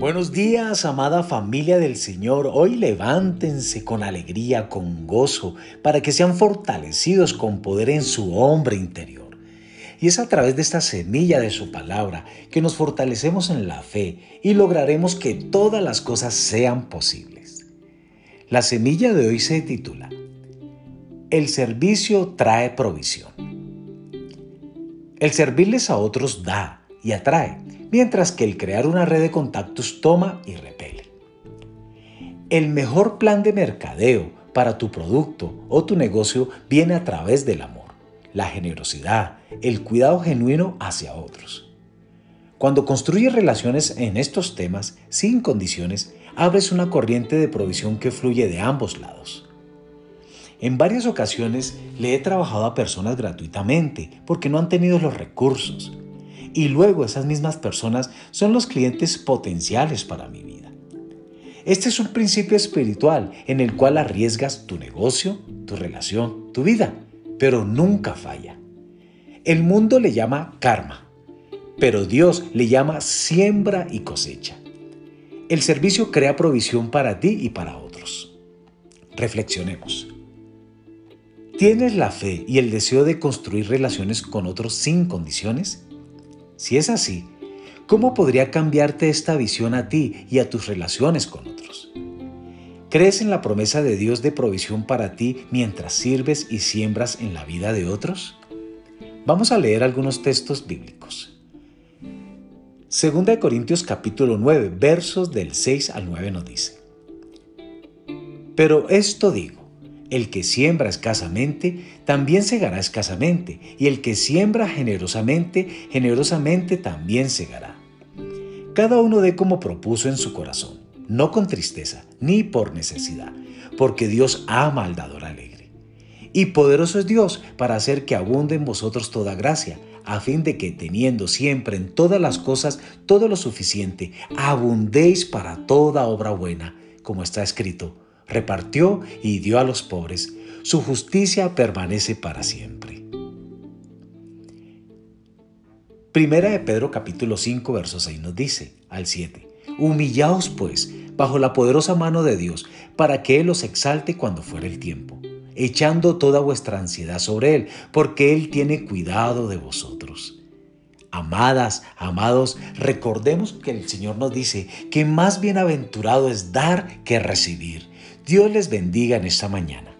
Buenos días, amada familia del Señor. Hoy levántense con alegría, con gozo, para que sean fortalecidos con poder en su hombre interior. Y es a través de esta semilla de su palabra que nos fortalecemos en la fe y lograremos que todas las cosas sean posibles. La semilla de hoy se titula El servicio trae provisión. El servirles a otros da y atrae mientras que el crear una red de contactos toma y repele. El mejor plan de mercadeo para tu producto o tu negocio viene a través del amor, la generosidad, el cuidado genuino hacia otros. Cuando construyes relaciones en estos temas sin condiciones, abres una corriente de provisión que fluye de ambos lados. En varias ocasiones le he trabajado a personas gratuitamente porque no han tenido los recursos, y luego esas mismas personas son los clientes potenciales para mi vida. Este es un principio espiritual en el cual arriesgas tu negocio, tu relación, tu vida, pero nunca falla. El mundo le llama karma, pero Dios le llama siembra y cosecha. El servicio crea provisión para ti y para otros. Reflexionemos. ¿Tienes la fe y el deseo de construir relaciones con otros sin condiciones? Si es así, ¿cómo podría cambiarte esta visión a ti y a tus relaciones con otros? ¿Crees en la promesa de Dios de provisión para ti mientras sirves y siembras en la vida de otros? Vamos a leer algunos textos bíblicos. Segunda de Corintios capítulo 9, versos del 6 al 9 nos dice, Pero esto digo, el que siembra escasamente, también segará escasamente, y el que siembra generosamente, generosamente también segará. Cada uno dé como propuso en su corazón, no con tristeza, ni por necesidad, porque Dios ama al dador alegre. Y poderoso es Dios para hacer que abunde en vosotros toda gracia, a fin de que teniendo siempre en todas las cosas todo lo suficiente, abundéis para toda obra buena, como está escrito repartió y dio a los pobres. Su justicia permanece para siempre. Primera de Pedro capítulo 5 verso 6 nos dice al 7. Humillaos pues bajo la poderosa mano de Dios para que Él os exalte cuando fuere el tiempo, echando toda vuestra ansiedad sobre Él, porque Él tiene cuidado de vosotros. Amadas, amados, recordemos que el Señor nos dice que más bienaventurado es dar que recibir. Dios les bendiga en esta mañana.